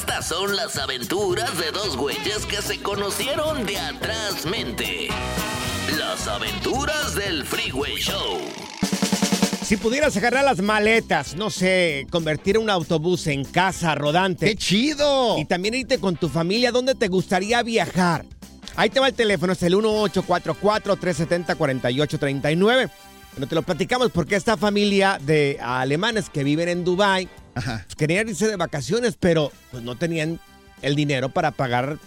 Estas son las aventuras de dos güeyes que se conocieron de atrás mente. Las aventuras del Freeway Show. Si pudieras agarrar las maletas, no sé, convertir un autobús en casa rodante. ¡Qué chido! Y también irte con tu familia, ¿dónde te gustaría viajar? Ahí te va el teléfono, es el 1844-370-4839. Bueno, te lo platicamos porque esta familia de alemanes que viven en Dubái Ajá. pues, querían irse de vacaciones, pero pues no tenían el dinero para pagar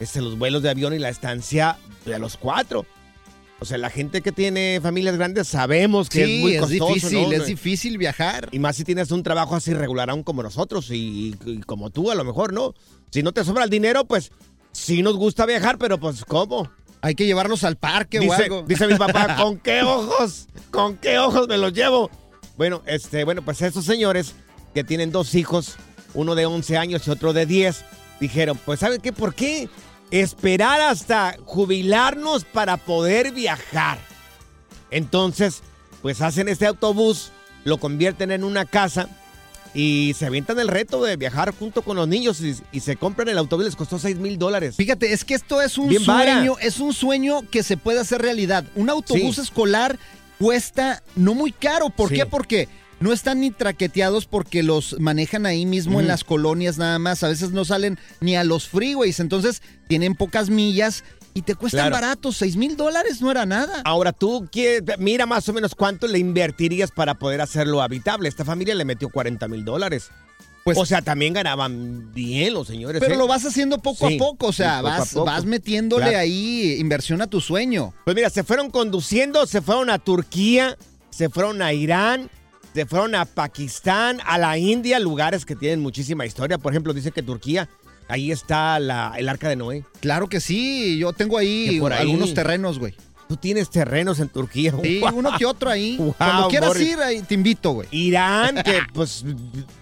este, los vuelos de avión y la estancia de los cuatro. O sea, la gente que tiene familias grandes sabemos que Sí, es muy es costoso, difícil, ¿no? es difícil viajar. Y más si tienes un trabajo así regular aún como nosotros y, y como tú a lo mejor, ¿no? Si no te sobra el dinero, pues sí nos gusta viajar, pero pues ¿cómo? Hay que llevarlos al parque o Dice, algo. dice mi papá, ¿con qué ojos? ¿Con qué ojos me los llevo? Bueno, este, bueno, pues esos señores que tienen dos hijos, uno de 11 años y otro de 10, dijeron, pues ¿saben qué? ¿Por qué esperar hasta jubilarnos para poder viajar? Entonces, pues hacen este autobús, lo convierten en una casa y se avientan el reto de viajar junto con los niños y, y se compran el autobús, les costó 6 mil dólares. Fíjate, es que esto es un Bien vara. sueño, es un sueño que se puede hacer realidad. Un autobús Sí. escolar cuesta no muy caro. ¿Por Sí. qué? Porque no están ni traqueteados porque los manejan ahí mismo en las colonias nada más. A veces no salen ni a los freeways, entonces tienen pocas millas y te cuestan Claro. baratos. Seis mil dólares no era nada. Ahora tú quieres, mira más o menos cuánto le invertirías para poder hacerlo habitable. Esta familia le metió 40 mil dólares. Pues- o sea, también ganaban bien los señores. Pero ¿eh? lo vas haciendo poco Sí, a poco, o sea, vas, poco. vas metiéndole Claro. ahí inversión a tu sueño. Pues mira, se fueron conduciendo, se fueron a Turquía, se fueron a Irán, se fueron a Pakistán, a la India, lugares que tienen muchísima historia. Por ejemplo, dice que Turquía, ahí está la- el arca de Noé. Claro que sí, yo tengo ahí, Que por ahí- algunos terrenos, güey. Tú tienes terrenos en Turquía. Sí, uno que otro ahí. Wow, Cuando quieras Boris. ir, ahí te invito, güey. Irán, que pues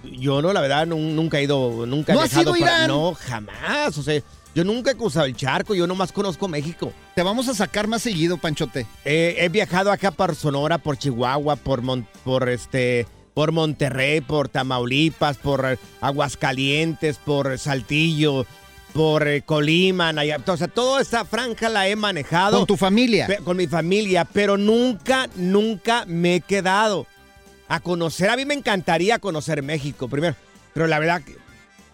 yo no, la verdad, nu- nunca he ido, nunca he ¿No has ido a Irán? No, jamás. O sea, yo nunca he cruzado el charco, yo nomás conozco México. Te vamos a sacar más seguido, Panchote. Eh, he viajado acá por Sonora, por Chihuahua, por, Mon- por este, por Monterrey, por Tamaulipas, por eh, Aguascalientes, por Saltillo. por eh, Colima, Nayarit, o sea, toda esa franja la he manejado. Con tu familia. Con mi familia, pero nunca, nunca me he quedado a conocer. A mí me encantaría conocer México primero, pero la verdad,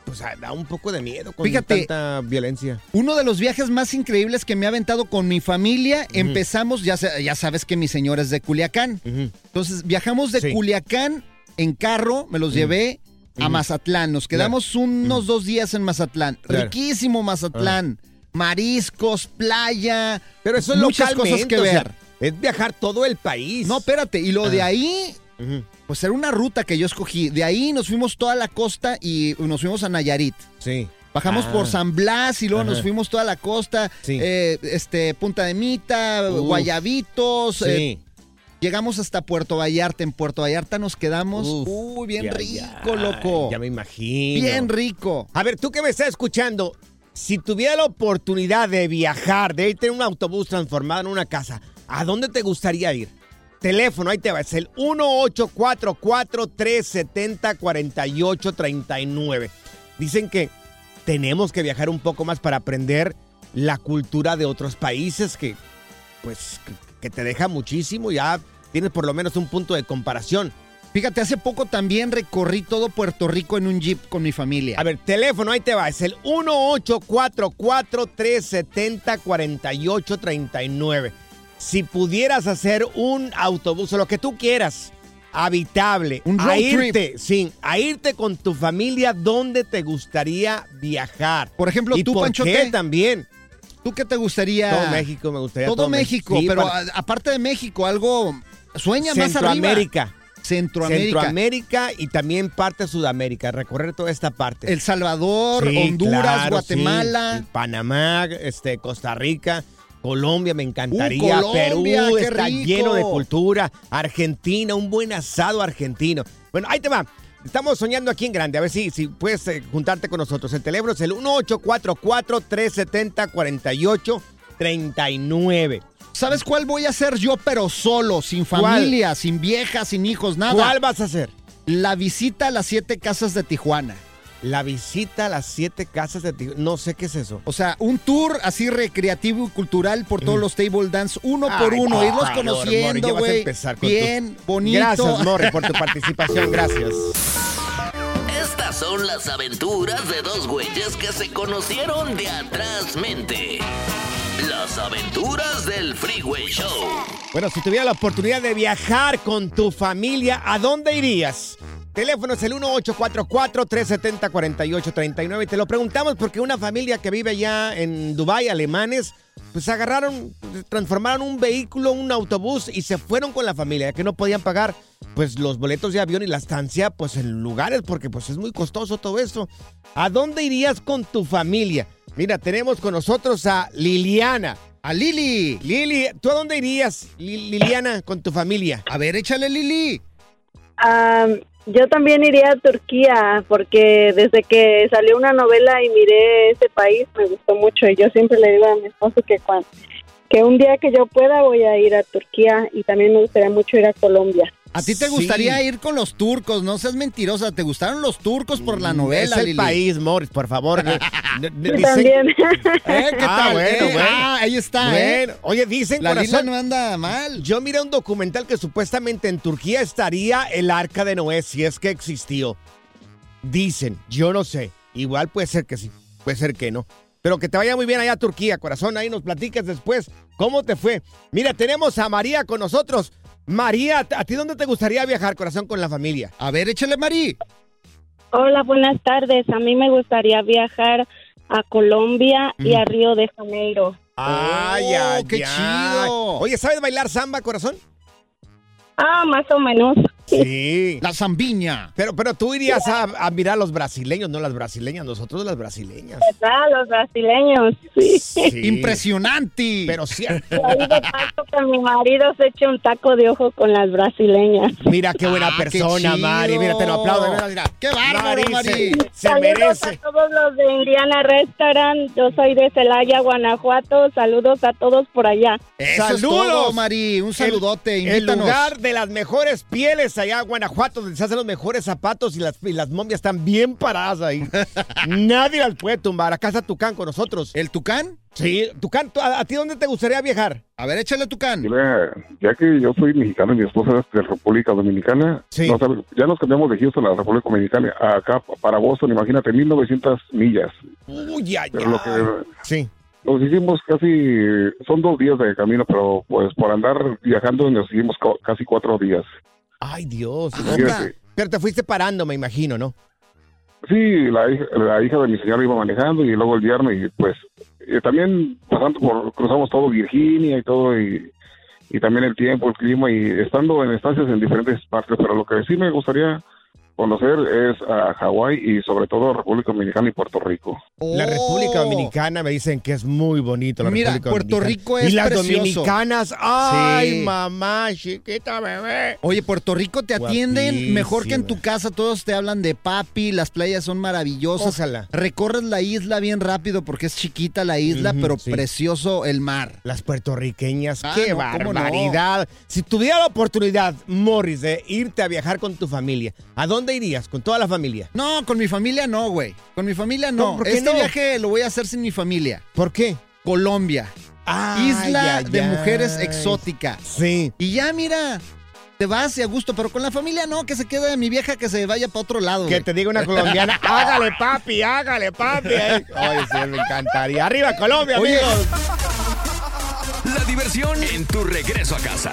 pues ah, da un poco de miedo con Fíjate. tanta violencia. Uno de los viajes más increíbles que me ha aventado con mi familia, empezamos, ya, ya sabes que mi señora es de Culiacán. Entonces viajamos de Sí. Culiacán en carro, me los llevé a Mazatlán. Nos quedamos unos dos días en Mazatlán. Claro. Riquísimo Mazatlán. Mariscos, playa. Pero eso es muchas cosas que o sea, ver. es viajar todo el país. No, espérate. Y lo de Ah. ahí. Pues era una ruta que yo escogí. De ahí nos fuimos toda la costa y nos fuimos a Nayarit. Sí. Bajamos Ah. por San Blas y luego Ajá. nos fuimos toda la costa, Sí. eh, este, Punta de Mita, Uf. Guayabitos, eh, Sí. llegamos hasta Puerto Vallarta. En Puerto Vallarta nos quedamos, Uf, uy, bien ya, rico, ya, loco. Ya me imagino. Bien rico. A ver, tú que me estás escuchando, si tuviera la oportunidad de viajar, de irte en un autobús transformado en una casa, ¿a dónde te gustaría ir? Teléfono, ahí te va, es el 1844-370-4839. Dicen que tenemos que viajar un poco más para aprender la cultura de otros países que, pues, que, te deja muchísimo, ya tienes por lo menos un punto de comparación. Fíjate, hace poco también recorrí todo Puerto Rico en un jeep con mi familia. A ver, teléfono, ahí te va. Es el 1844-370-4839. Si pudieras hacer un autobús o lo que tú quieras, habitable, Un road a irte, trip. sí, a irte con tu familia, ¿dónde te gustaría viajar? Por ejemplo, ¿Y tú, por Pancho, qué también? ¿Tú qué te gustaría? Todo México me gustaría. Todo, México, Sí, pero para- aparte de México, algo sueña más arriba. Centroamérica. Centroamérica. Centroamérica y también parte de Sudamérica, recorrer toda esta parte. El Salvador, Sí, Honduras, claro, Guatemala. sí. Panamá, este, Costa Rica, Colombia, me encantaría. Uh, Colombia, Perú está rico. lleno de cultura. Argentina, un buen asado argentino. Bueno, ahí te va. Estamos soñando aquí en grande. A ver si, si puedes eh, juntarte con nosotros. El teléfono es el 1844-370-4839. ¿Sabes cuál voy a hacer yo, pero solo, sin ¿Cuál? familia, sin vieja, sin hijos, nada? ¿Cuál vas a hacer? La visita a las siete casas de Tijuana. La visita a las siete casas de Tijuana. No sé qué es eso. O sea, un tour así recreativo y cultural por todos los table dance, uno por uno, por irlos conociendo, güey. Bien, bonito. Gracias, Morri, por tu participación. Gracias. Estas son las aventuras de dos güeyes que se conocieron de atrás mente. Las aventuras del Freeway Show. Bueno, si tuviera la oportunidad de viajar con tu familia, ¿a dónde irías? Teléfono es el 1844-370-4839 y te lo preguntamos porque una familia que vive allá en Dubái, alemanes, pues agarraron, transformaron un vehículo, un autobús y se fueron con la familia, ya que no podían pagar pues los boletos de avión y la estancia pues en lugares porque pues es muy costoso todo eso. ¿A dónde irías con tu familia? Mira, tenemos con nosotros a Liliana. A Lili. Lili, ¿tú a dónde irías, Li- Liliana, con tu familia? A ver, échale, Lili. Ah, yo también iría a Turquía porque desde que salió una novela y miré ese país me gustó mucho y yo siempre le digo a mi esposo que cuan- que un día que yo pueda voy a ir a Turquía y también me gustaría mucho ir a Colombia. A ti te Sí. gustaría ir con los turcos, no seas mentirosa. ¿Te gustaron los turcos por la novela, Es el Lili? país, Morris, por favor. Yo dicen- también. ¿Eh? ¿Qué Ah, tal? bueno, eh? bueno. Ah, ahí está, ¿eh? Oye, dicen, La corazón, no anda mal. yo miré un documental que supuestamente en Turquía estaría el arca de Noé, si es que existió. Dicen, yo no sé. Igual puede ser que sí, puede ser que no. Pero que te vaya muy bien allá a Turquía, corazón. Ahí nos platiques después cómo te fue. Mira, tenemos a María con nosotros. María, ¿a ti dónde te gustaría viajar, corazón, con la familia? A ver, échale, Mari. Hola, buenas tardes. A mí me gustaría viajar a Colombia y a Río de Janeiro. Ay, Oh, ay, qué chido. Oye, ¿sabes bailar samba, corazón? Ah, más o menos. Sí. La zambiña. Pero, pero tú irías a, a mirar a los brasileños, no las brasileñas, nosotros las brasileñas. Ah, los brasileños. Sí. Sí. Impresionante. Pero cierto. Y ahí de paso que mi marido se eche un taco de ojo con las brasileñas. Mira qué buena Ah, persona. Mari. Mira, te lo aplaudo. Mira, mira. ¡Qué bárbaro, se- Mari! Se, Saludos merece. a todos los de Indiana Restaurant. Yo soy de Celaya, Guanajuato. Saludos a todos por allá. Eso es ¡Saludos! todo, Mari. Un saludote. El Invítanos. lugar de las mejores pieles allá a Guanajuato, donde se hacen los mejores zapatos y las, y las momias están bien paradas ahí. Nadie las puede tumbar. Acá está Tucán con nosotros. ¿El Tucán? Sí, Tucán, ¿tú- ¿a, a ti dónde te gustaría viajar? A ver, échale Tucán. Mira, ya que yo soy mexicano y mi esposa es de República Dominicana, Sí. no sabe- ya nos cambiamos de Houston a la República Dominicana, acá para Boston, imagínate, 1900 millas. Uy, ay, Pero lo ay. que Sí. nos hicimos casi, son dos días de camino, pero pues por andar viajando nos hicimos casi cuatro días. Ay, Dios. Fíjate. Pero te fuiste parando, me imagino, ¿no? Sí, la hija, la hija de mi señora iba manejando y luego el viernes y pues eh, también pasando por, cruzamos todo Virginia y todo y, y también el tiempo, el clima y estando en estancias en diferentes partes, pero lo que sí me gustaría conocer es a Hawái y sobre todo República Dominicana y Puerto Rico. La República Dominicana me dicen que es muy bonito. La Oh. Mira, República Puerto Dominicana. Rico es Y las precioso. dominicanas, ay, Sí. mamá, chiquita bebé. Oye, Puerto Rico te atienden Guapísima. mejor que en tu casa. Todos te hablan de papi, las playas son maravillosas. Ojalá. Recorres la isla bien rápido porque es chiquita la isla, pero sí. precioso el mar. Las puertorriqueñas, Ah, qué no, ¿cómo no? barbaridad. Si tuviera la oportunidad, Morris, de irte a viajar con tu familia, ¿a dónde irías? ¿Con toda la familia? No, con mi familia no, güey. Con mi familia no. ¿Cómo? ¿Por qué este no? viaje lo voy a hacer sin mi familia. ¿Por qué? Colombia. Ay, isla ay, de ay. mujeres exóticas. Sí. Y ya, mira, te vas y a gusto, pero con la familia no, que se quede mi vieja que se vaya para otro lado. Que güey. te diga una colombiana, hágale papi, hágale papi. Ay, Ay, sí, me encantaría. Arriba Colombia, Oye. amigos. La diversión en tu regreso a casa.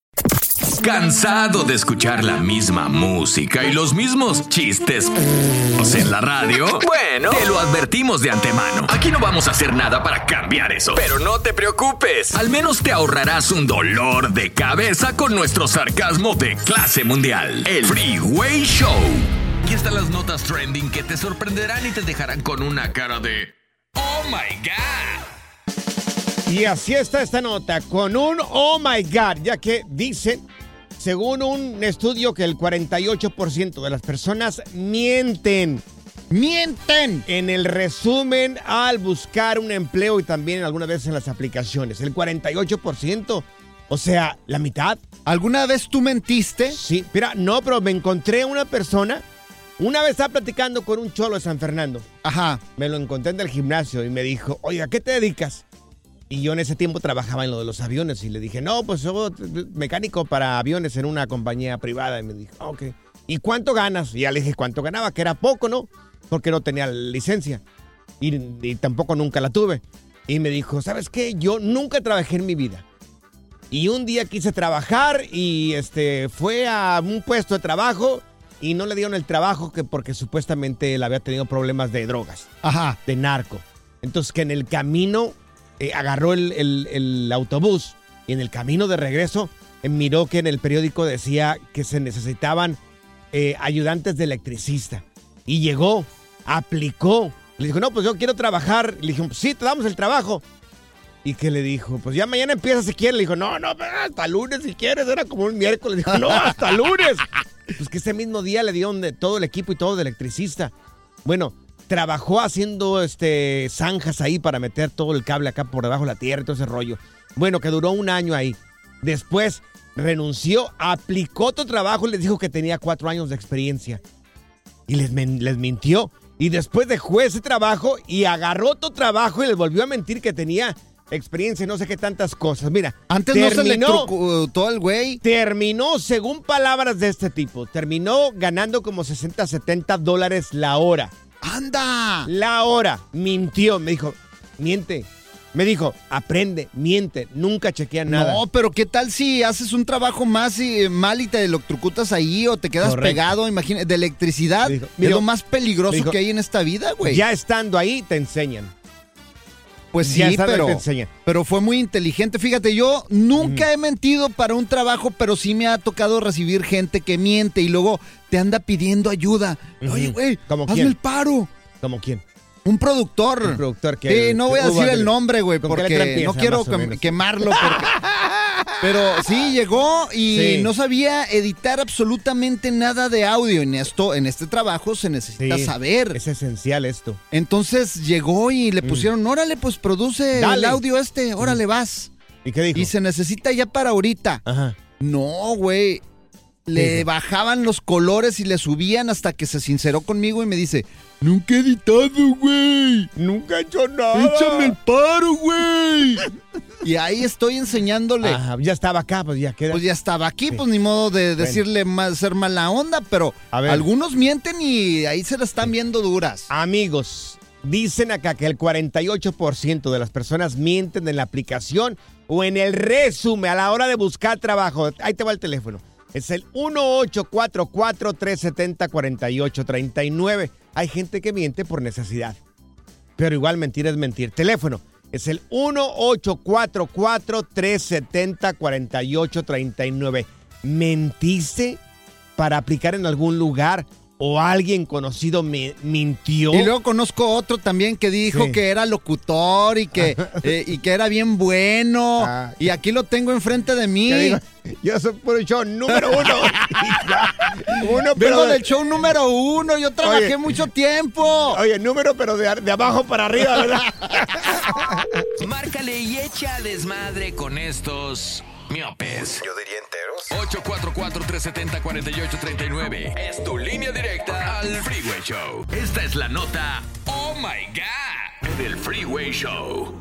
¿Cansado de escuchar la misma música y los mismos chistes en la radio? Bueno, te lo advertimos de antemano. Aquí no vamos a hacer nada para cambiar eso. Pero no te preocupes. Al menos te ahorrarás un dolor de cabeza con nuestro sarcasmo de clase mundial. El Freeway Show. Aquí están las notas trending que te sorprenderán y te dejarán con una cara de... ¡Oh, my God! Y así está esta nota, con un oh my god, ya que dicen, según un estudio, que el 48% de las personas mienten. ¡Mienten! En el resumen al buscar un empleo y también algunas veces en las aplicaciones. El 48%. O sea, la mitad. ¿Alguna vez tú mentiste? Sí, mira, no, pero me encontré una persona. Una vez estaba platicando con un cholo de San Fernando. Ajá. Me lo encontré en el gimnasio y me dijo, oiga, ¿qué te dedicas? Y yo en ese tiempo trabajaba en lo de los aviones y le dije, no, pues soy mecánico para aviones en una compañía privada. Y me dijo, "Ah, ok. ¿Y cuánto ganas? Y ya le dije cuánto ganaba, que era poco, ¿no? Porque no tenía licencia. Y, y tampoco nunca la tuve. Y me dijo, ¿sabes qué? Yo nunca trabajé en mi vida. Y un día quise trabajar y este fue a un puesto de trabajo y no le dieron el trabajo que porque supuestamente él había tenido problemas de drogas. Ajá. De narco. Entonces que en el camino eh, agarró el, el- el autobús y en el camino de regreso eh, miró que en el periódico decía que se necesitaban eh, ayudantes de electricista. Y llegó, aplicó. Le dijo, no, pues yo quiero trabajar. Le dijo, sí, te damos el trabajo. ¿Y qué le dijo? Pues ya mañana empieza si quiere. Le dijo, no, no, hasta lunes si quieres. Era como un miércoles. Dijo, no, hasta lunes. Pues que ese mismo día le dieron de todo el equipo y todo de electricista. Bueno, trabajó haciendo este zanjas ahí para meter todo el cable acá por debajo de la tierra y todo ese rollo. Bueno, que duró un año ahí. Después renunció, aplicó otro trabajo y les dijo que tenía cuatro años de experiencia. Y les, les mintió. Y después dejó ese trabajo y agarró otro trabajo y les volvió a mentir que tenía experiencia y no sé qué tantas cosas. Mira, Antes no se terminó- electrocutó el güey. Terminó, según palabras de este tipo, terminó ganando como 60, 70 dólares la hora. ¡Anda! La hora. Mintió. Me dijo, miente. Me dijo, aprende, miente, nunca chequea nada. No, pero ¿qué tal si haces un trabajo más y, mal y te electrocutas ahí o te quedas Correcto. pegado, imagínate, de electricidad? es dijo- lo más peligroso dijo, que hay en esta vida, güey. Ya estando ahí, te enseñan. Pues sí, pero, pero fue muy inteligente. Fíjate, yo nunca he mentido para un trabajo, pero sí me ha tocado recibir gente que miente y luego te anda pidiendo ayuda. Oye, Ujú. güey, ¿Cómo hazme quién? el paro. ¿Como quién? Un productor. Un productor que- Sí, no voy a decir el nombre, güey, ¿Con qué letra porque empieza, no quiero quemarlo. porque- Pero sí, llegó y Sí. no sabía editar absolutamente nada de audio. En esto, en este trabajo se necesita Sí, saber. Es esencial esto. Entonces llegó y le pusieron, órale, pues produce el audio este, órale, vas. ¿Y qué dijo? Y se necesita ya para ahorita. Ajá. No, güey. Le bajaban los colores y le subían hasta que se sinceró conmigo y me dice, nunca he editado, güey. Nunca he hecho nada. Échame el paro, güey. y ahí estoy enseñándole. Ajá, ya estaba acá, pues ya queda. Pues ya estaba aquí, pues ni modo de Bueno. decirle más, ser mala onda, pero A ver. algunos mienten y ahí se la están viendo duras. Amigos, dicen acá que el 48% de las personas mienten en la aplicación o en el resumen a la hora de buscar trabajo. Ahí te va el teléfono. Es el 1844-370-4839. Hay gente que miente por necesidad. Pero igual mentir es mentir. Teléfono es el 1844-370-4839. ¿Mentiste para aplicar en algún lugar o alguien conocido me mintió? Y luego conozco otro también que dijo Sí. que era locutor y que, eh, y que era bien bueno. Ah. Y aquí lo tengo enfrente de mí. Digo, yo soy por el show número uno. uno, Vengo de- del show número uno, yo trabajé Oye. mucho tiempo. Oye, número, pero de, de abajo para arriba, ¿verdad? Márcale y echa desmadre con estos miopes. Yo diría enteros. 844-370-4839. Es tu línea directa al Freeway Show. Esta es la nota Oh My God del Freeway Show.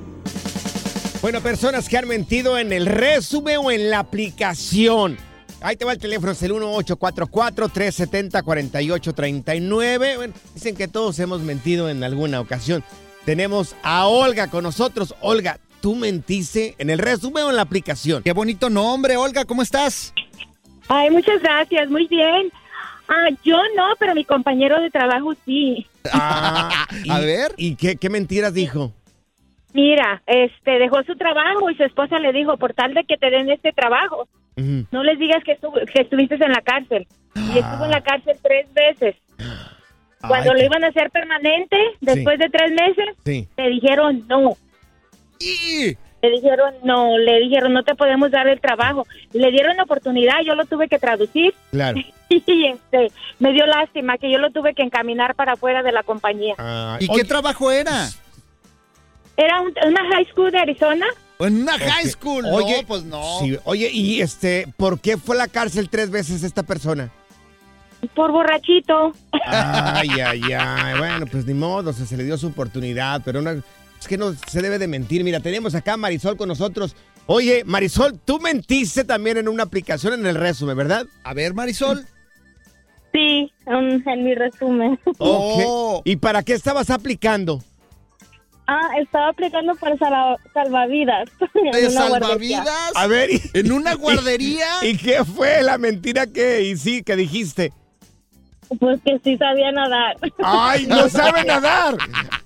Bueno, personas que han mentido en el resumen o en la aplicación. Ahí te va el teléfono, es el 1844-370-4839. Bueno, dicen que todos hemos mentido en alguna ocasión. Tenemos a Olga con nosotros. Olga, ¿tú mentiste en el resumen o en la aplicación? Qué bonito nombre, Olga, ¿cómo estás? Ay, muchas gracias, muy bien. Ah, yo no, pero mi compañero de trabajo sí. Ah, A ver. ¿Y qué, qué mentiras dijo? Mira, este dejó su trabajo y su esposa le dijo, por tal de que te den este trabajo, no les digas que, estu- que estuviste en la cárcel. Y estuvo en la cárcel tres veces. Cuando Ay, lo qué- iban a hacer permanente, después de tres meses, Sí. le dijeron no. Y Le dijeron no, le dijeron no te podemos dar el trabajo. Le dieron la oportunidad, yo lo tuve que traducir Claro. y este, me dio lástima que yo lo tuve que encaminar para afuera de la compañía. Ay, ¿Y oye, qué trabajo era? Era un- una high school de Arizona. En una high school. Oye, no, pues no. sí, oye, y este, ¿por qué fue a la cárcel tres veces esta persona? Por borrachito. Ay, ay, ay. Bueno, pues ni modo, se, se le dio su oportunidad, pero una- es que no se debe de mentir. Mira, tenemos acá a Marisol con nosotros. Oye, Marisol, tú mentiste también en una aplicación en el resumen, ¿verdad? A ver, Marisol. Sí, en, en mi resumen. Ok. ¿Y para qué estabas aplicando? Ah, estaba aplicando para sal- salvavidas. en ¿De salvavidas? A ver, ¿y, ¿En una guardería? ¿y qué fue la mentira que y sí que dijiste? Pues que sí sabía nadar. ¡Ay, no sabe nadar!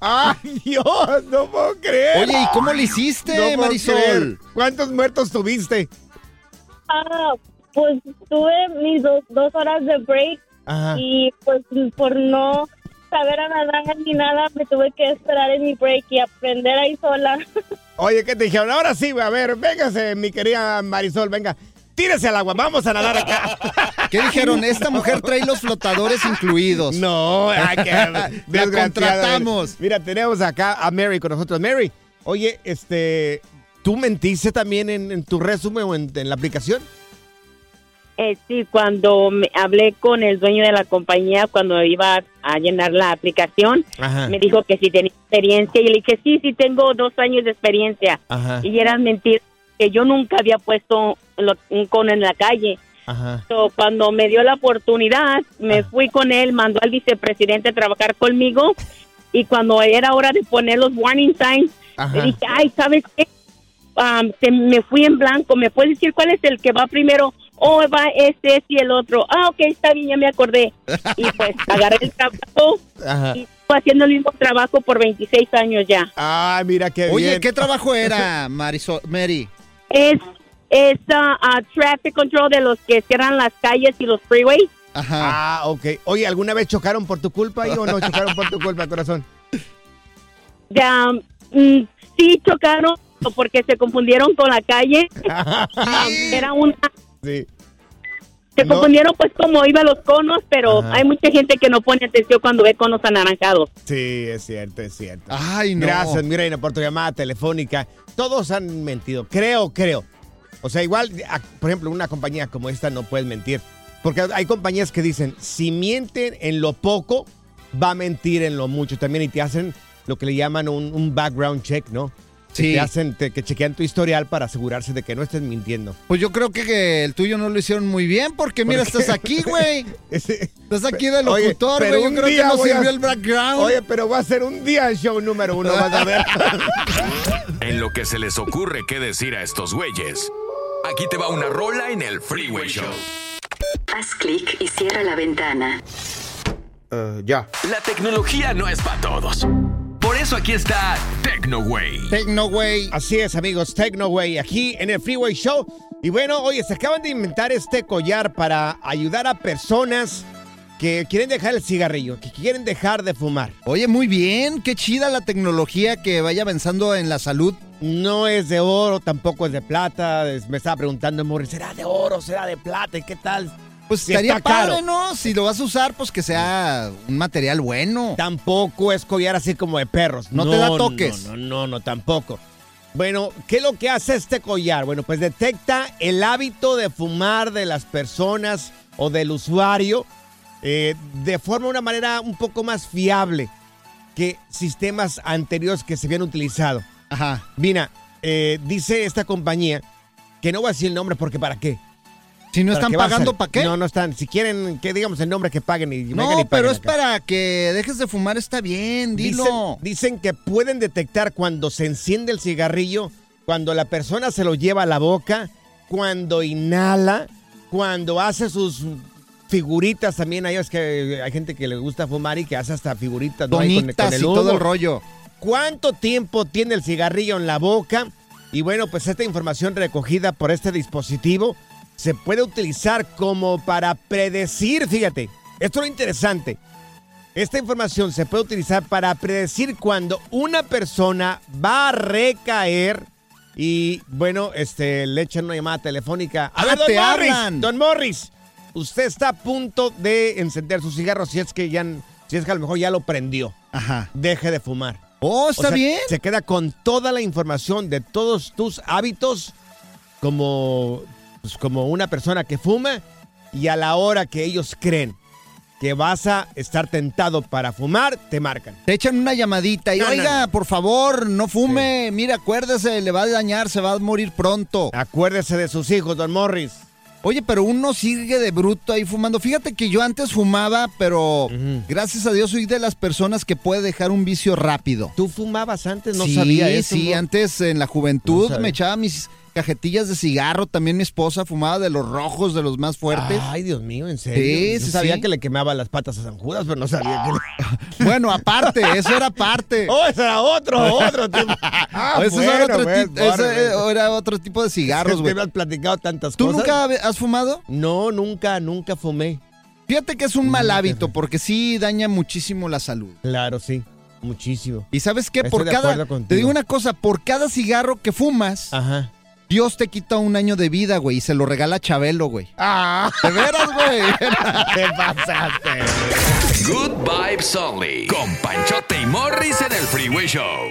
¡Ay, Dios! No puedo creer. Oye, ¿y cómo le hiciste, No Marisol? creer. ¿Cuántos muertos tuviste? Ah, pues tuve mis dos, dos horas de break Ajá. y pues por no saber a nadar ni nada me tuve que esperar en mi break y aprender ahí sola. Oye, ¿qué te dijeron? Ahora sí, a ver, véngase, mi querida Marisol, venga. Tírese al agua, vamos a nadar acá. ¿Qué dijeron? Esta mujer trae los flotadores incluidos. No, ay, qué La contratamos. Mira, tenemos acá a Mary con nosotros. Mary, oye, este, ¿tú mentiste también en, en tu resumen o en, en la aplicación? Eh, sí, cuando me hablé con el dueño de la compañía, cuando iba a llenar la aplicación, Ajá. me dijo que si tenía experiencia y le dije, sí, sí, tengo dos años de experiencia. Ajá. Y eran mentiras, que yo nunca había puesto lo- un cono en la calle. Ajá. So, cuando me dio la oportunidad, me fui con él, mandó al vicepresidente a trabajar conmigo y cuando era hora de poner los warning signs, le dije, ay, ¿sabes qué? Am, se me fui en blanco, ¿me puedes decir cuál es el que va primero? Oh, va este, este y el otro. Ah, ok, está bien, ya me acordé. Y pues agarré el trabajo Ajá. y haciendo el mismo trabajo por 26 años ya. Ay, mira qué Oye, bien. ¿qué trabajo era, Marisol, Mary? Es, es ah, traffic control de los que cierran las calles y los freeways. Ajá. Ah, ok. Oye, ¿alguna vez chocaron por tu culpa ahí o no chocaron por tu culpa, corazón? Ya, mm, sí chocaron porque se confundieron con la calle. Ah, Era una Sí. Se No. confundieron pues como iban los conos, pero Ajá. hay mucha gente que no pone atención cuando ve conos anaranjados. Sí, es cierto, es cierto. Ay, no. Gracias, Mireina, por tu llamada telefónica. Todos han mentido, creo, creo. O sea, igual, por ejemplo, una compañía como esta no puedes mentir. Porque hay compañías que dicen, si mienten en lo poco, va a mentir en lo mucho también. Y te hacen lo que le llaman un, un background check, ¿no? Que Sí. Te hacen, te- que chequean tu historial para asegurarse de que no estés mintiendo. Pues yo creo que, que el tuyo no lo hicieron muy bien, porque mira, qué? estás aquí, güey. Estás aquí de locutor, pero güey. Yo creo que no a- sirvió el background. Oye, pero va a ser un día el show número uno, vas a ver. En lo que se les ocurre qué decir a estos güeyes. Aquí te va una rola en el Freeway Show. Haz clic y cierra la ventana. ya. La tecnología no es para todos. Por eso aquí está TecnoWay. Tecnoway. Así es, amigos, Tecnoway, aquí en el Freeway Show. Y bueno, oye, se acaban de inventar este collar para ayudar a personas que quieren dejar el cigarrillo, que quieren dejar de fumar. Oye, muy bien. Qué chida la tecnología que vaya avanzando en la salud. No es de oro, tampoco es de plata. Me estaba preguntando, Morris, ¿será de oro, será de plata? ¿Y qué tal? Pues Si estaría está caro. padre, ¿no? Si lo vas a usar, pues que sea un material bueno. Tampoco es collar así como de perros. No te da toques. No, no, no, no, tampoco. Bueno, ¿qué es lo que hace este collar? Bueno, pues detecta el hábito de fumar de las personas o del usuario eh, de forma, una manera un poco más fiable que sistemas anteriores que se habían utilizado. Ajá. Mira, eh, dice esta compañía que no voy a decir el nombre porque ¿para qué? Si no ¿Para están pagando? ¿para qué? No, no están. Si quieren que digamos el nombre, que paguen y vengan y No, paguen pero es acá. para que dejes de fumar, está bien, dilo. Dicen, dicen que pueden detectar cuando se enciende el cigarrillo, cuando la persona se lo lleva a la boca, cuando inhala, cuando hace sus figuritas también. Hay, es que hay gente que le gusta fumar y que hace hasta figuritas. ¿no? Ahí con- Bonitas con el y todo el rollo. ¿Cuánto tiempo tiene el cigarrillo en la boca? Y bueno, pues esta información recogida por este dispositivo se puede utilizar como para predecir, fíjate, esto es lo interesante. Esta información se puede utilizar para predecir cuando una persona va a recaer y bueno, este le echan una llamada telefónica. A Ah, ver, don te Morris, hablan. don Morris, usted está a punto de encender su cigarro si es que ya si es que a lo mejor ya lo prendió. Ajá. Deje de fumar. Oh, O está sea, bien. Se queda con toda la información de todos tus hábitos como, pues, como una persona que fuma y a la hora que ellos creen que vas a estar tentado para fumar, te marcan. Te echan una llamadita y, No, no, oiga, por favor, no fume. Mira, acuérdese, le va a dañar, se va a morir pronto. Acuérdese de sus hijos, don Morris. Oye, pero uno sigue de bruto ahí fumando. Fíjate que yo antes fumaba, pero gracias a Dios soy de las personas que puede dejar un vicio rápido. ¿Tú fumabas antes? No sí, sabía eso. Sí, antes en la juventud me echaba mis cajetillas de cigarro. También mi esposa fumaba de los rojos, de los más fuertes. Ay, Dios mío, en serio. Sí, Yo sí, sabía sí. que le quemaba las patas a San Judas, pero no sabía que le... Bueno, aparte, eso era aparte. Oh, ese era otro, otro tipo. Ah, ese bueno, era, otro pues, bárbaro. era otro tipo de cigarros, Es que güey. me has platicado tantas ¿Tú cosas. nunca has fumado? No, nunca, nunca fumé. Fíjate que es un mal hábito porque sí daña muchísimo la salud. Claro, sí. Muchísimo. Y sabes qué, Estoy por cada, te digo una cosa, por cada cigarro que fumas, Ajá. Dios te quita un año de vida, güey, y se lo regala a Chabelo, güey. Ah, de veras, güey. Te pasaste. Good Vibes Only. Con Panchote y Morris en el Freeway Show.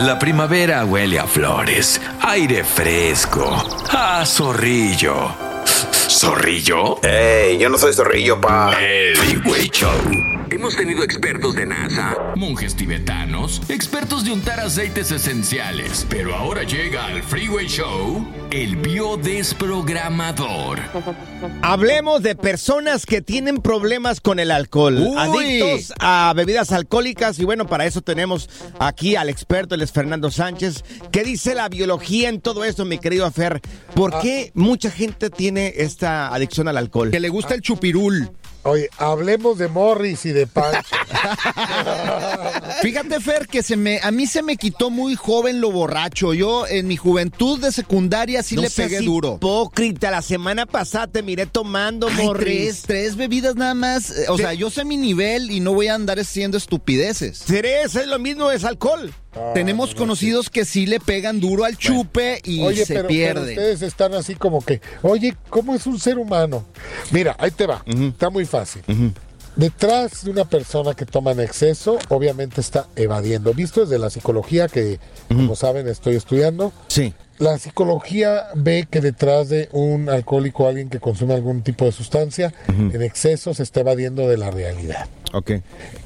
La primavera huele a flores, aire fresco, a zorrillo. ¿Zorrillo? ¡Ey! Yo no soy zorrillo, pa. El Show. Hemos tenido expertos de NASA, monjes tibetanos, expertos de untar aceites esenciales. Pero ahora llega al Freeway Show el biodesprogramador. Hablemos de personas que tienen problemas con el alcohol, Uy. adictos a bebidas alcohólicas y bueno, para eso tenemos aquí al experto, él es Fernando Sánchez. ¿Qué dice la biología en todo esto, mi querido Fer? ¿Por qué mucha gente tiene esta adicción al alcohol? Que le gusta el chupirul. Oye, hablemos de Morris y de Pancho. Fíjate, Fer, que se me, a mí se me quitó muy joven lo borracho. Yo en mi juventud de secundaria sí No le seas pegué duro. Hipócrita, la semana pasada te miré tomando, Ay, Morris. tres, tres bebidas nada más. Eh, O Te- sea, yo sé mi nivel y no voy a andar haciendo estupideces. Tres es lo mismo, es alcohol. Tenemos conocidos que sí le pegan duro al chupe y Oye, se pero, pero pierde. ustedes están así como que, oye, ¿cómo es un ser humano? Mira, ahí te va. Está muy fácil. Detrás de una persona que toma en exceso, obviamente está evadiendo. Visto desde la psicología que, como saben, estoy estudiando. Sí. La psicología ve que detrás de un alcohólico, alguien que consume algún tipo de sustancia, en exceso se está evadiendo de la realidad. Ok.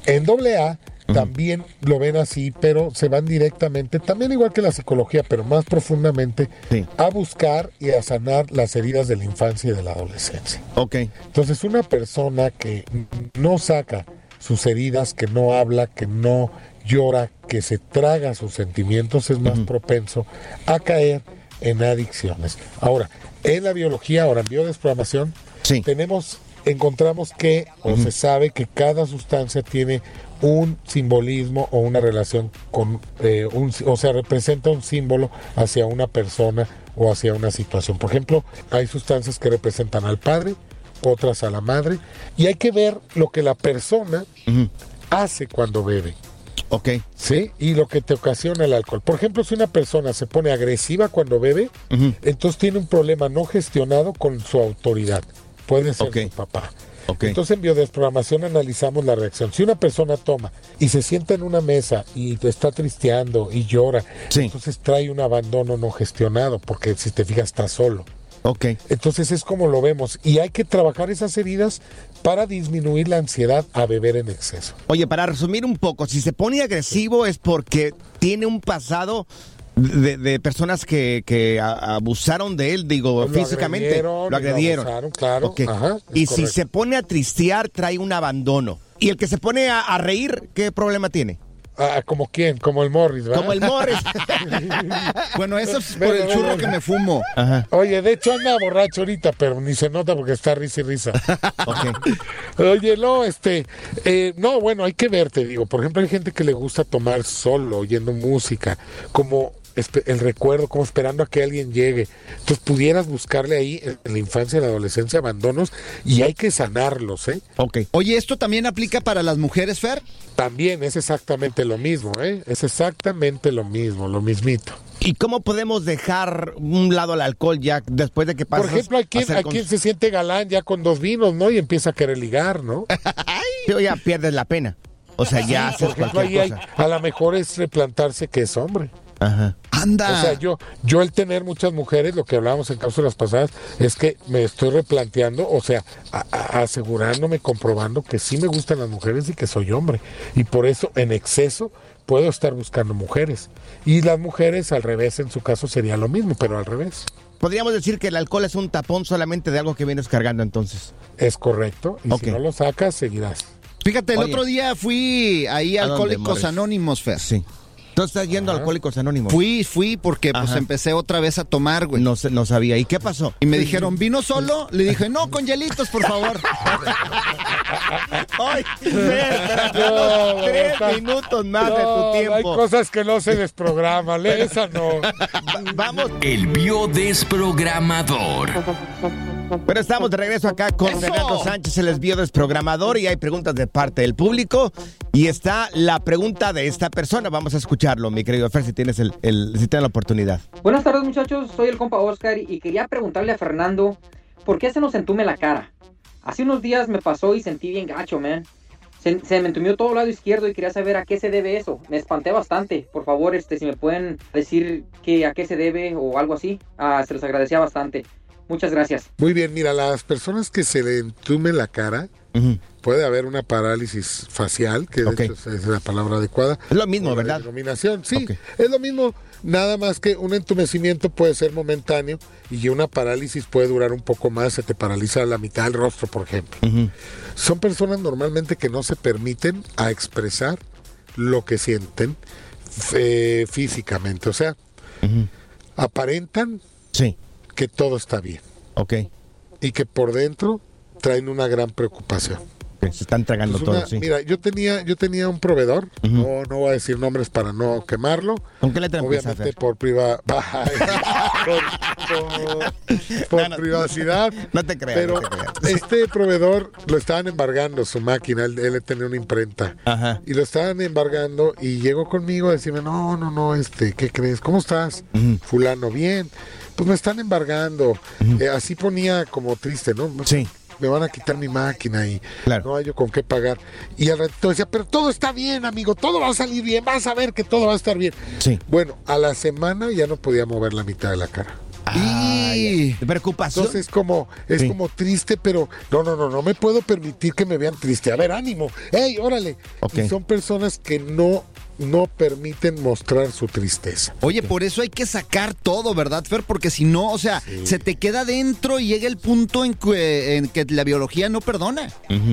En doble A también lo ven así, pero se van directamente, también igual que la psicología, pero más profundamente, a buscar y a sanar las heridas de la infancia y de la adolescencia. Ok. Entonces, una persona que no saca sus heridas, que no habla, que no llora, que se traga sus sentimientos, es más propenso a caer en adicciones. Ahora, en la biología, ahora en biodesprogramación, tenemos, encontramos que, o se sabe que cada sustancia tiene un simbolismo o una relación con, eh, un, o sea, representa un símbolo hacia una persona o hacia una situación. Por ejemplo, hay sustancias que representan al padre, otras a la madre, y hay que ver lo que la persona hace cuando bebe. Ok. Sí, y lo que te ocasiona el alcohol. Por ejemplo, si una persona se pone agresiva cuando bebe, entonces tiene un problema no gestionado con su autoridad. Puede ser su papá. Entonces en biodesprogramación analizamos la reacción. Si una persona toma y se sienta en una mesa y está tristeando y llora, entonces trae un abandono no gestionado, porque si te fijas está solo. Ok. Entonces es como lo vemos. Y hay que trabajar esas heridas para disminuir la ansiedad a beber en exceso. Oye, para resumir un poco, si se pone agresivo es porque tiene un pasado de, de personas que, que a- abusaron de él, digo, Lo físicamente. agredieron Lo y lo agredieron. abusaron, claro. Ajá, y si se pone a tristear, trae un abandono. Y el que se pone a, a reír, ¿qué problema tiene? Ah, ¿Como quién? Como el Morris, ¿verdad? Como el Morris. bueno, eso es por el churro que me fumo. Oye, de hecho anda borracho ahorita, pero ni se nota porque está risa y risa. Oye, no, este, eh, no, bueno, hay que ver, te digo. Por ejemplo, hay gente que le gusta tomar solo, oyendo música, como el recuerdo, como esperando a que alguien llegue. Entonces pudieras buscarle ahí en la infancia y la adolescencia abandonos y hay que sanarlos, ¿eh? Ok. Oye, ¿esto también aplica para las mujeres, Fer? También es exactamente lo mismo, ¿eh? Es exactamente lo mismo, lo mismito. ¿Y cómo podemos dejar un lado el alcohol ya después de que pasas Por ejemplo, hay quien, hay con- quien se siente galán ya con dos vinos, ¿no? Y empieza a querer ligar, ¿no? Pero ya pierdes la pena. O sea, ya Sí, por haces ejemplo, cualquier ahí hay- cosa. a lo mejor es replantarse que es hombre. Ajá. Anda. O sea, yo, yo el tener muchas mujeres, lo que hablábamos en cápsulas pasadas, es que me estoy replanteando, o sea, a- a- asegurándome, comprobando que sí me gustan las mujeres y que soy hombre. Y por eso, en exceso, puedo estar buscando mujeres. Y las mujeres, al revés, en su caso sería lo mismo, pero al revés. Podríamos decir que el alcohol es un tapón solamente de algo que vienes cargando entonces. Es correcto. Y si no lo sacas, seguirás. Fíjate, el Oye. otro día fui ahí a ¿A dónde, Alcohólicos? Anónimos, Fer. Sí. ¿Tú estás yendo a Alcohólicos Anónimos? Fui, fui porque pues empecé otra vez a tomar, güey. No, sé- no sabía. ¿Y qué pasó? Y me dijeron, ¿vino solo? Le dije, no, con hielitos, por favor. Ay, No, tres está- minutos más de tu Hay tiempo. cosas que no se desprograman, esa no. Vamos. El biodesprogramador. Pero estamos de regreso acá con ¡Eso! Renato Sánchez, el desvío desprogramador, y hay preguntas de parte del público. Y está la pregunta de esta persona. Vamos a escucharlo, mi querido Fer, si tienes, el, el- si tienes la oportunidad. Buenas tardes muchachos, soy el compa Oscar y quería preguntarle a Fernando por qué se nos entume la cara. Hace unos días me pasó y sentí bien gacho, man. Se, se me entumió todo el lado izquierdo y quería saber a qué se debe eso. Me espanté bastante. Por favor, este, si me pueden decir que a qué se debe o algo así, ah, se los agradecía bastante. Muchas gracias. Muy bien, mira, las personas que se le entume la cara, puede haber una parálisis facial, que de hecho es, la palabra adecuada. Es lo mismo, ¿verdad? Denominación, sí, es lo mismo. Nada más que un entumecimiento puede ser momentáneo y una parálisis puede durar un poco más, se te paraliza la mitad del rostro, por ejemplo. Son personas normalmente que no se permiten a expresar lo que sienten eh, físicamente, o sea, aparentan Sí. Que todo está bien Ok. y que por dentro traen una gran preocupación. Ok, Se están tragando Pues todo, sí. Mira, yo tenía, yo tenía un proveedor, no, no voy a decir nombres para no quemarlo. ¿Con qué letra Obviamente por priva por, por- por privacidad. No te creas, Pero no te creas. este proveedor lo estaban embargando su máquina, él, él tenía una imprenta. Ajá. Y lo estaban embargando y llegó conmigo a decirme, no, no, no, este, ¿qué crees? ¿Cómo estás? Fulano, bien. Pues me están embargando. Eh, así ponía como triste, ¿no? Sí. Me van a quitar mi máquina y Claro. no hay yo con qué pagar. Y al ratito decía, pero todo está bien, amigo, todo va a salir bien, vas a ver que todo va a estar bien. Sí. Bueno, a la semana ya no podía mover la mitad de la cara. Ay, preocupación. Entonces es como, es Sí. como triste, pero no, no, no, no me puedo permitir que me vean triste. A ver, ánimo, ¡ey, órale! Y son personas que no, no permiten mostrar su tristeza. Oye, por eso hay que sacar todo, ¿verdad, Fer? Porque si no, o sea, se te queda dentro y llega el punto en que, en que la biología no perdona.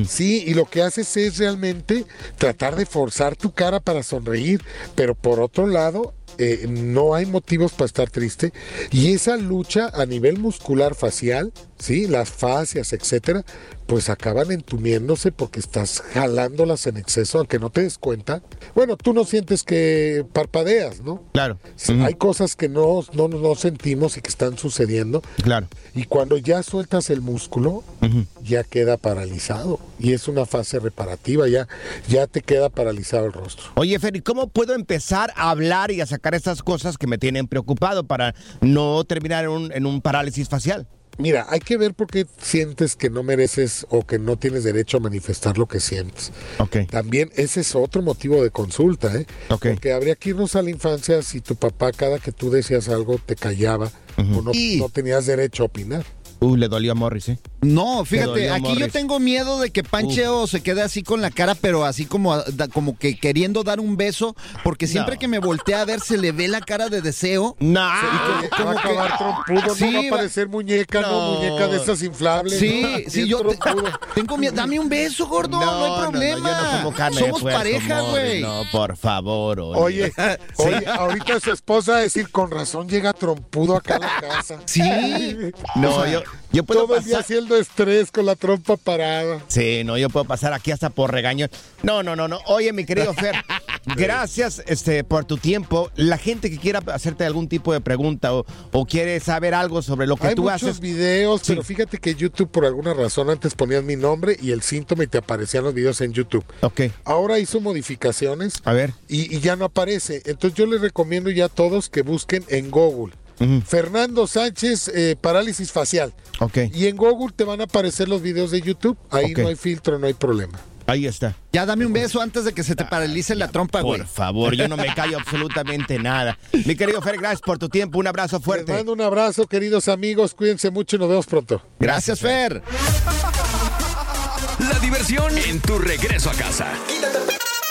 Sí, y lo que haces es realmente tratar de forzar tu cara para sonreír, pero por otro lado, eh, no hay motivos para estar triste. Y esa lucha a nivel muscular facial, sí, las fascias, etcétera, pues acaban entumiéndose porque estás jalándolas en exceso, aunque no te des cuenta. Bueno, tú no sientes que parpadeas, ¿no? Claro. Hay cosas que no, no, no sentimos y que están sucediendo. Claro. Y cuando ya sueltas el músculo, ya queda paralizado. Y es una fase reparativa, ya, ya te queda paralizado el rostro. Oye, Fer, ¿y cómo puedo empezar a hablar y a sacar estas cosas que me tienen preocupado para no terminar en un, en un parálisis facial? Mira, hay que ver por qué sientes que no mereces o que no tienes derecho a manifestar lo que sientes. Ok. También ese es otro motivo de consulta, ¿eh? Ok. Porque habría que irnos a la infancia si tu papá cada que tú decías algo te callaba o no, no tenías derecho a opinar. Uh, le dolió a Morris, ¿eh? No, fíjate, aquí yo tengo miedo de que Pancheo se quede así con la cara, pero así como, como que queriendo dar un beso, porque siempre No. que me voltea a ver se le ve la cara de deseo. No. Va a acabar trompudo, Sí, no va a parecer muñeca, no, No. muñeca de esas inflables. Sí, ¿no? sí, yo te- tengo miedo. Dame un beso, gordo, no, No, hay no, no, problema. yo carne Somos pareja, güey. No, por favor. Oye, oye, ahorita su esposa va a decir, con razón llega trompudo acá a la casa. Sí. No, O sea, yo, yo puedo Todo el día pasar. haciendo estrés con la trompa parada. Sí, no, yo puedo pasar aquí hasta por regaño. No, no, no, no. Oye, mi querido Fer, gracias este, por tu tiempo. La gente que quiera hacerte algún tipo de pregunta o, o quiere saber algo sobre lo que Hay tú muchos haces. videos, pero fíjate que YouTube por alguna razón antes ponías mi nombre y el síntoma y te aparecían los videos en YouTube. Ok. Ahora hizo modificaciones A ver. y, y ya no aparece. Entonces yo les recomiendo ya a todos que busquen en Google. Fernando Sánchez, eh, parálisis facial. Ok. Y en Google te van a aparecer los videos de YouTube. Ahí no hay filtro, no hay problema. Ahí está. Ya dame un beso antes de que se te paralice la trompa, güey. Por favor, yo no me callo absolutamente nada. Mi querido Fer, gracias por tu tiempo. Un abrazo Les fuerte. mando un abrazo, queridos amigos. Cuídense mucho y nos vemos pronto. Gracias, Fer. La diversión en tu regreso a casa.